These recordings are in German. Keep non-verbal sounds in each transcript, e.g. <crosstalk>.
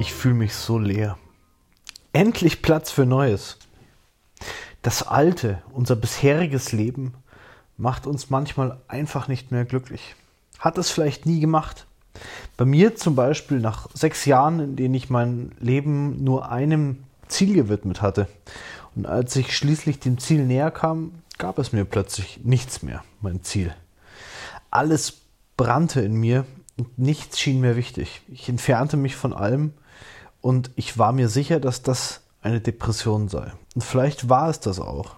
Ich fühle mich so leer. Endlich Platz für Neues. Das Alte, unser bisheriges Leben, macht uns manchmal einfach nicht mehr glücklich. Hat es vielleicht nie gemacht. Bei mir zum Beispiel nach sechs Jahren, in denen ich mein Leben nur einem Ziel gewidmet hatte. Und als ich schließlich dem Ziel näher kam, gab es mir plötzlich nichts mehr, mein Ziel. Alles brannte in mir und nichts schien mir wichtig. Ich entfernte mich von allem und ich war mir sicher, dass das eine Depression sei. Und vielleicht war es das auch.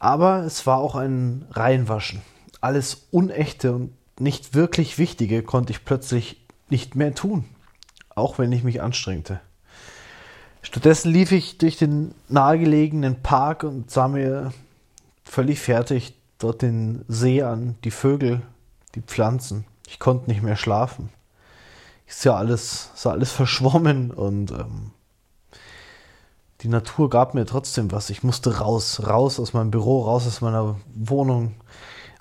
Aber es war auch ein Reinwaschen. Alles Unechte und nicht wirklich Wichtige konnte ich plötzlich nicht mehr tun, auch wenn ich mich anstrengte. Stattdessen lief ich durch den nahegelegenen Park und sah mir völlig fertig dort den See an, die Vögel, die Pflanzen. Ich konnte nicht mehr schlafen ist ja alles, ist alles <laughs> verschwommen und ähm, die Natur gab mir trotzdem was. Ich musste raus, raus aus meinem Büro, raus aus meiner Wohnung.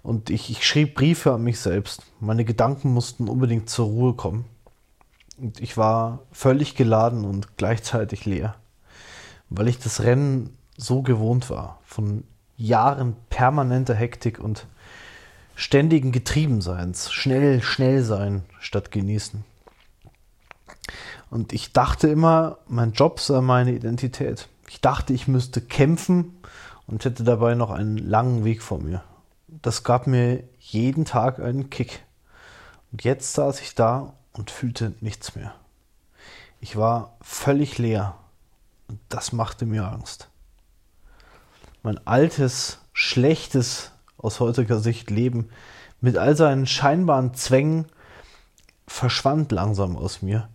Und ich, ich schrieb Briefe an mich selbst. Meine Gedanken mussten unbedingt zur Ruhe kommen. Und ich war völlig geladen und gleichzeitig leer, weil ich das Rennen so gewohnt war. Von Jahren permanenter Hektik und ständigen Getriebenseins. Schnell, schnell sein statt genießen. Und ich dachte immer, mein Job sei meine Identität. Ich dachte, ich müsste kämpfen und hätte dabei noch einen langen Weg vor mir. Das gab mir jeden Tag einen Kick. Und jetzt saß ich da und fühlte nichts mehr. Ich war völlig leer und das machte mir Angst. Mein altes, schlechtes, aus heutiger Sicht Leben mit all seinen scheinbaren Zwängen verschwand langsam aus mir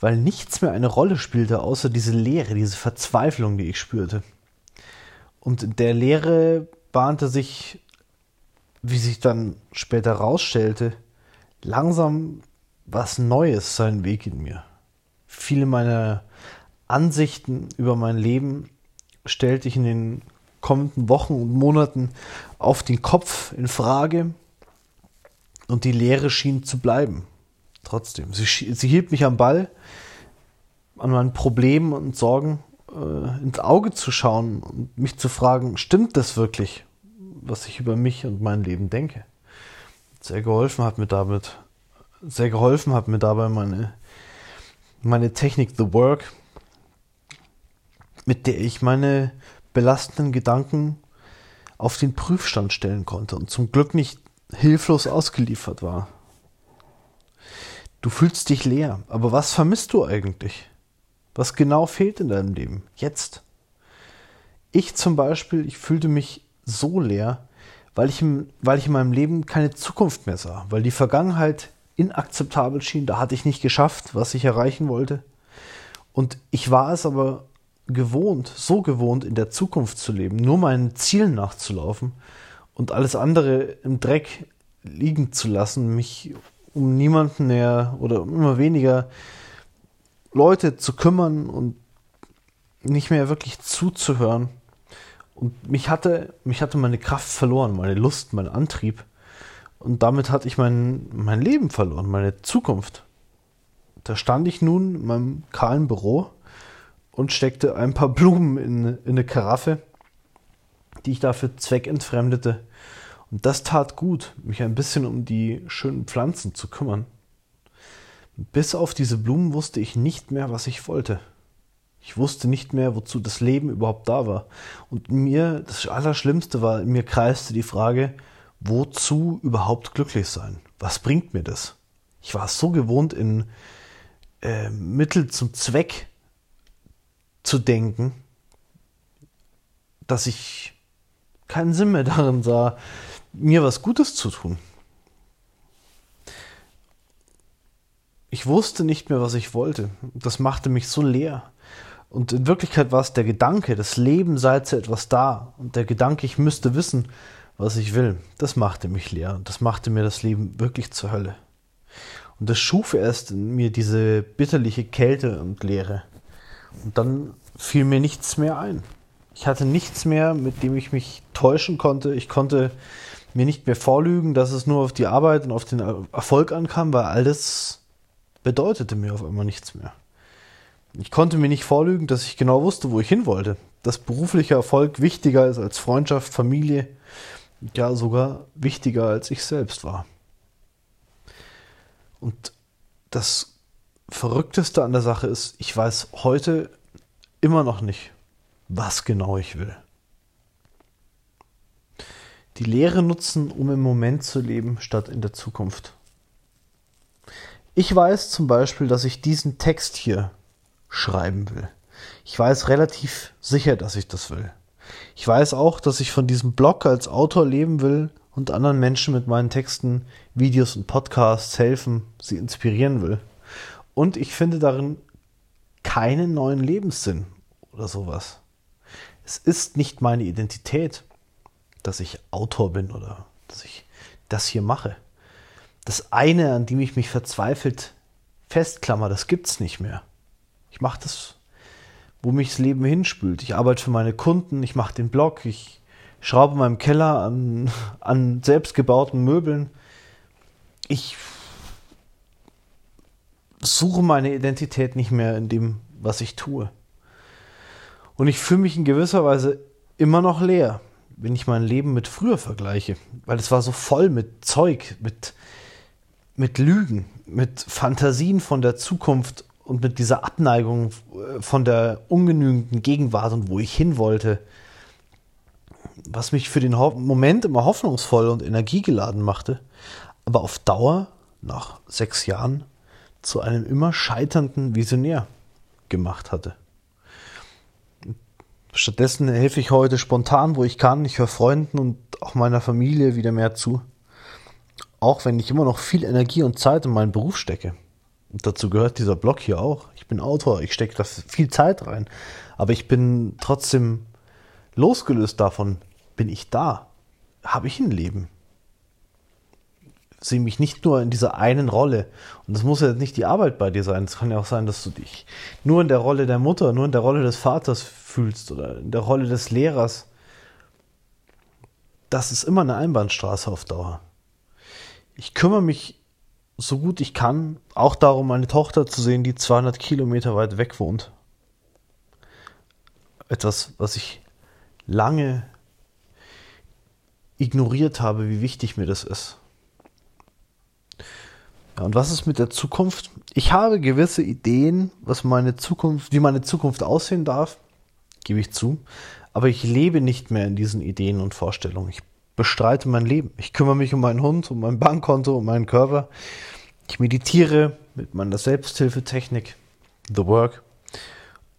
weil nichts mehr eine Rolle spielte, außer diese Leere, diese Verzweiflung, die ich spürte. Und der Leere bahnte sich, wie sich dann später rausstellte, langsam was Neues seinen Weg in mir. Viele meiner Ansichten über mein Leben stellte ich in den kommenden Wochen und Monaten auf den Kopf in Frage und die Lehre schien zu bleiben trotzdem. Sie, sie hielt mich am Ball, an meinen Problemen und Sorgen äh, ins Auge zu schauen und mich zu fragen, stimmt das wirklich, was ich über mich und mein Leben denke? Sehr geholfen hat mir damit, sehr geholfen hat mir dabei meine, meine Technik The Work, mit der ich meine belastenden Gedanken auf den Prüfstand stellen konnte und zum Glück nicht hilflos ausgeliefert war. Du fühlst dich leer, aber was vermisst du eigentlich? Was genau fehlt in deinem Leben? Jetzt. Ich zum Beispiel, ich fühlte mich so leer, weil ich, weil ich in meinem Leben keine Zukunft mehr sah, weil die Vergangenheit inakzeptabel schien, da hatte ich nicht geschafft, was ich erreichen wollte. Und ich war es aber gewohnt, so gewohnt, in der Zukunft zu leben, nur meinen Zielen nachzulaufen und alles andere im Dreck liegen zu lassen, mich um niemanden mehr oder immer weniger Leute zu kümmern und nicht mehr wirklich zuzuhören. Und mich hatte, mich hatte meine Kraft verloren, meine Lust, mein Antrieb. Und damit hatte ich mein, mein Leben verloren, meine Zukunft. Da stand ich nun in meinem kahlen Büro und steckte ein paar Blumen in, in eine Karaffe, die ich dafür zweckentfremdete und das tat gut, mich ein bisschen um die schönen Pflanzen zu kümmern. Bis auf diese Blumen wusste ich nicht mehr, was ich wollte. Ich wusste nicht mehr, wozu das Leben überhaupt da war. Und mir, das Allerschlimmste war, mir kreiste die Frage, wozu überhaupt glücklich sein? Was bringt mir das? Ich war so gewohnt, in äh, Mittel zum Zweck zu denken, dass ich keinen Sinn mehr darin sah, mir was Gutes zu tun. Ich wusste nicht mehr, was ich wollte. Das machte mich so leer. Und in Wirklichkeit war es der Gedanke, das Leben sei zu etwas da. Und der Gedanke, ich müsste wissen, was ich will, das machte mich leer. Und das machte mir das Leben wirklich zur Hölle. Und das schuf erst in mir diese bitterliche Kälte und Leere. Und dann fiel mir nichts mehr ein. Ich hatte nichts mehr, mit dem ich mich täuschen konnte. Ich konnte mir nicht mehr vorlügen, dass es nur auf die Arbeit und auf den Erfolg ankam, weil all das bedeutete mir auf einmal nichts mehr. Ich konnte mir nicht vorlügen, dass ich genau wusste, wo ich hin wollte. Dass beruflicher Erfolg wichtiger ist als Freundschaft, Familie, ja sogar wichtiger als ich selbst war. Und das Verrückteste an der Sache ist, ich weiß heute immer noch nicht, was genau ich will. Die Lehre nutzen, um im Moment zu leben, statt in der Zukunft. Ich weiß zum Beispiel, dass ich diesen Text hier schreiben will. Ich weiß relativ sicher, dass ich das will. Ich weiß auch, dass ich von diesem Blog als Autor leben will und anderen Menschen mit meinen Texten, Videos und Podcasts helfen, sie inspirieren will. Und ich finde darin keinen neuen Lebenssinn oder sowas. Es ist nicht meine Identität, dass ich Autor bin oder dass ich das hier mache. Das eine, an dem ich mich verzweifelt festklammer, das gibt's nicht mehr. Ich mache das, wo mich das Leben hinspült. Ich arbeite für meine Kunden, ich mache den Blog, ich schraube in meinem Keller an, <laughs> an selbstgebauten Möbeln. Ich suche meine Identität nicht mehr in dem, was ich tue. Und ich fühle mich in gewisser Weise immer noch leer, wenn ich mein Leben mit früher vergleiche, weil es war so voll mit Zeug, mit, mit Lügen, mit Fantasien von der Zukunft und mit dieser Abneigung äh, von der ungenügenden Gegenwart und wo ich hin wollte, was mich für den Moment immer hoffnungsvoll und energiegeladen machte, aber auf Dauer nach sechs Jahren zu einem immer scheiternden Visionär gemacht hatte. Stattdessen helfe ich heute spontan, wo ich kann. Ich höre Freunden und auch meiner Familie wieder mehr zu. Auch wenn ich immer noch viel Energie und Zeit in meinen Beruf stecke. Und dazu gehört dieser Blog hier auch. Ich bin Autor, ich stecke da viel Zeit rein. Aber ich bin trotzdem losgelöst davon, bin ich da. Habe ich ein Leben sehe mich nicht nur in dieser einen Rolle. Und das muss ja nicht die Arbeit bei dir sein. Es kann ja auch sein, dass du dich nur in der Rolle der Mutter, nur in der Rolle des Vaters fühlst oder in der Rolle des Lehrers. Das ist immer eine Einbahnstraße auf Dauer. Ich kümmere mich so gut ich kann auch darum, meine Tochter zu sehen, die 200 Kilometer weit weg wohnt. Etwas, was ich lange ignoriert habe, wie wichtig mir das ist. Ja, und was ist mit der Zukunft? Ich habe gewisse Ideen, was meine Zukunft, wie meine Zukunft aussehen darf, gebe ich zu. Aber ich lebe nicht mehr in diesen Ideen und Vorstellungen. Ich bestreite mein Leben. Ich kümmere mich um meinen Hund, um mein Bankkonto, um meinen Körper. Ich meditiere mit meiner Selbsthilfetechnik, The Work.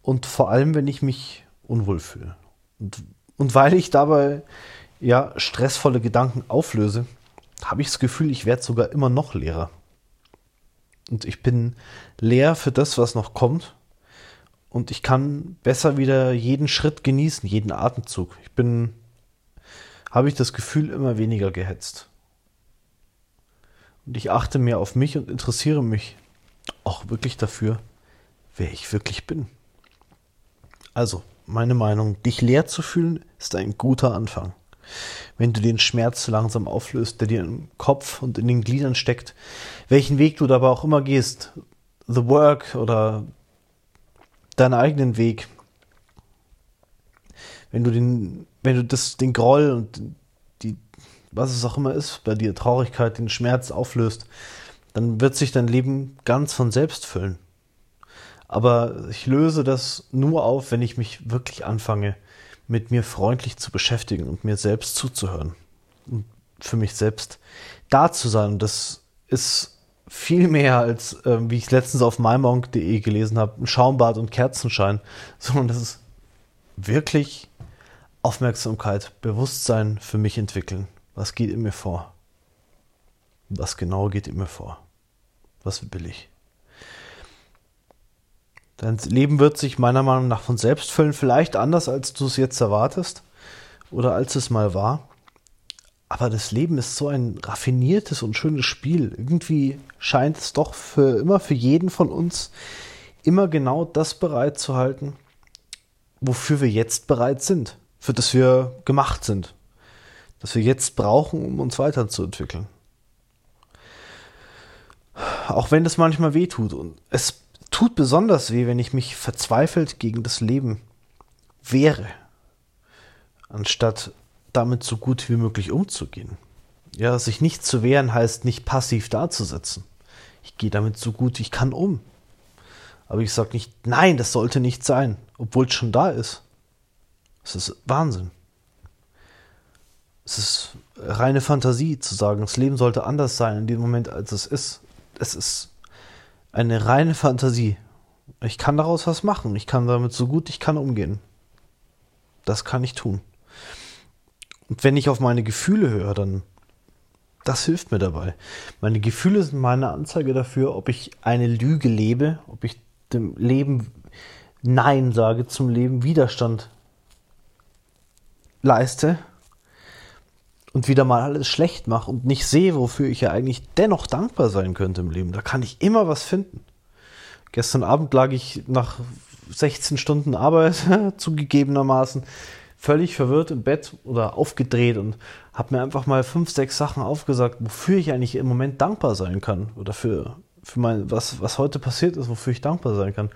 Und vor allem, wenn ich mich unwohl fühle. Und, und weil ich dabei ja stressvolle Gedanken auflöse, habe ich das Gefühl, ich werde sogar immer noch leerer. Und ich bin leer für das, was noch kommt. Und ich kann besser wieder jeden Schritt genießen, jeden Atemzug. Ich bin, habe ich das Gefühl, immer weniger gehetzt. Und ich achte mehr auf mich und interessiere mich auch wirklich dafür, wer ich wirklich bin. Also, meine Meinung, dich leer zu fühlen, ist ein guter Anfang wenn du den Schmerz langsam auflöst, der dir im Kopf und in den Gliedern steckt, welchen Weg du dabei auch immer gehst, The Work oder deinen eigenen Weg, wenn du den, wenn du das, den Groll und die, was es auch immer ist, bei dir Traurigkeit, den Schmerz auflöst, dann wird sich dein Leben ganz von selbst füllen. Aber ich löse das nur auf, wenn ich mich wirklich anfange, mit mir freundlich zu beschäftigen und mir selbst zuzuhören. Und für mich selbst da zu sein. Das ist viel mehr als, äh, wie ich letztens auf mymonk.de gelesen habe, ein Schaumbad und Kerzenschein, <laughs> sondern das ist wirklich Aufmerksamkeit, Bewusstsein für mich entwickeln. Was geht in mir vor? Was genau geht in mir vor? Was will ich? Dein Leben wird sich meiner Meinung nach von selbst füllen, vielleicht anders, als du es jetzt erwartest oder als es mal war. Aber das Leben ist so ein raffiniertes und schönes Spiel. Irgendwie scheint es doch für immer für jeden von uns immer genau das bereit zu halten, wofür wir jetzt bereit sind, für das wir gemacht sind, das wir jetzt brauchen, um uns weiterzuentwickeln. Auch wenn das manchmal wehtut und es tut besonders weh, wenn ich mich verzweifelt gegen das Leben wehre, anstatt damit so gut wie möglich umzugehen. Ja, sich nicht zu wehren heißt nicht passiv dazusitzen. Ich gehe damit so gut ich kann um. Aber ich sage nicht, nein, das sollte nicht sein, obwohl es schon da ist. Es ist Wahnsinn. Es ist reine Fantasie zu sagen, das Leben sollte anders sein in dem Moment, als es ist. Es ist eine reine Fantasie. Ich kann daraus was machen. Ich kann damit so gut ich kann umgehen. Das kann ich tun. Und wenn ich auf meine Gefühle höre, dann das hilft mir dabei. Meine Gefühle sind meine Anzeige dafür, ob ich eine Lüge lebe, ob ich dem Leben Nein sage, zum Leben Widerstand leiste und wieder mal alles schlecht mache und nicht sehe, wofür ich ja eigentlich dennoch dankbar sein könnte im Leben. Da kann ich immer was finden. Gestern Abend lag ich nach 16 Stunden Arbeit <laughs> zugegebenermaßen völlig verwirrt im Bett oder aufgedreht und habe mir einfach mal fünf, sechs Sachen aufgesagt, wofür ich eigentlich im Moment dankbar sein kann oder für, für mein, was, was heute passiert ist, wofür ich dankbar sein kann.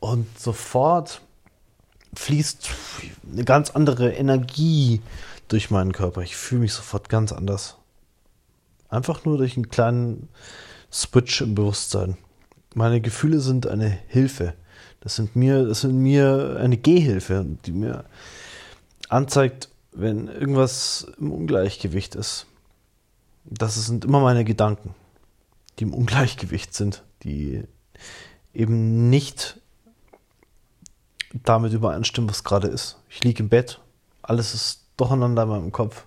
Und sofort fließt eine ganz andere Energie durch meinen Körper. Ich fühle mich sofort ganz anders. Einfach nur durch einen kleinen Switch im Bewusstsein. Meine Gefühle sind eine Hilfe. Das sind mir, das sind mir eine Gehhilfe, die mir anzeigt, wenn irgendwas im Ungleichgewicht ist. Das sind immer meine Gedanken, die im Ungleichgewicht sind, die eben nicht damit übereinstimmen, was gerade ist. Ich liege im Bett, alles ist durcheinander in meinem Kopf.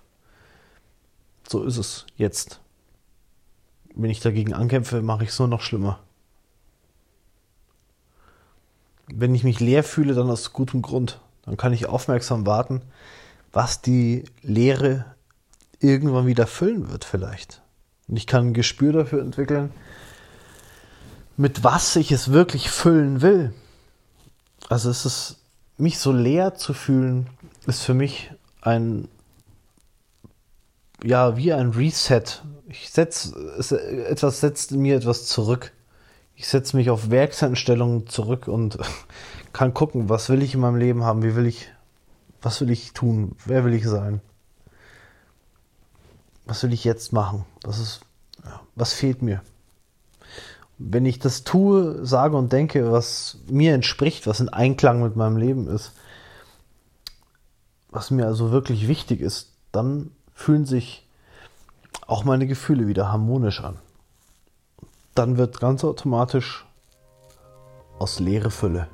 So ist es jetzt. Wenn ich dagegen ankämpfe, mache ich es nur noch schlimmer. Wenn ich mich leer fühle, dann aus gutem Grund. Dann kann ich aufmerksam warten, was die Leere irgendwann wieder füllen wird vielleicht. Und ich kann ein Gespür dafür entwickeln, mit was ich es wirklich füllen will. Also es ist, mich so leer zu fühlen, ist für mich ein, ja, wie ein Reset. Ich setze, etwas setzt mir etwas zurück. Ich setze mich auf Werkseinstellungen zurück und <laughs> kann gucken, was will ich in meinem Leben haben, wie will ich, was will ich tun, wer will ich sein, was will ich jetzt machen, was ist, was fehlt mir wenn ich das tue, sage und denke, was mir entspricht, was in Einklang mit meinem Leben ist, was mir also wirklich wichtig ist, dann fühlen sich auch meine Gefühle wieder harmonisch an. Dann wird ganz automatisch aus Leere Fülle.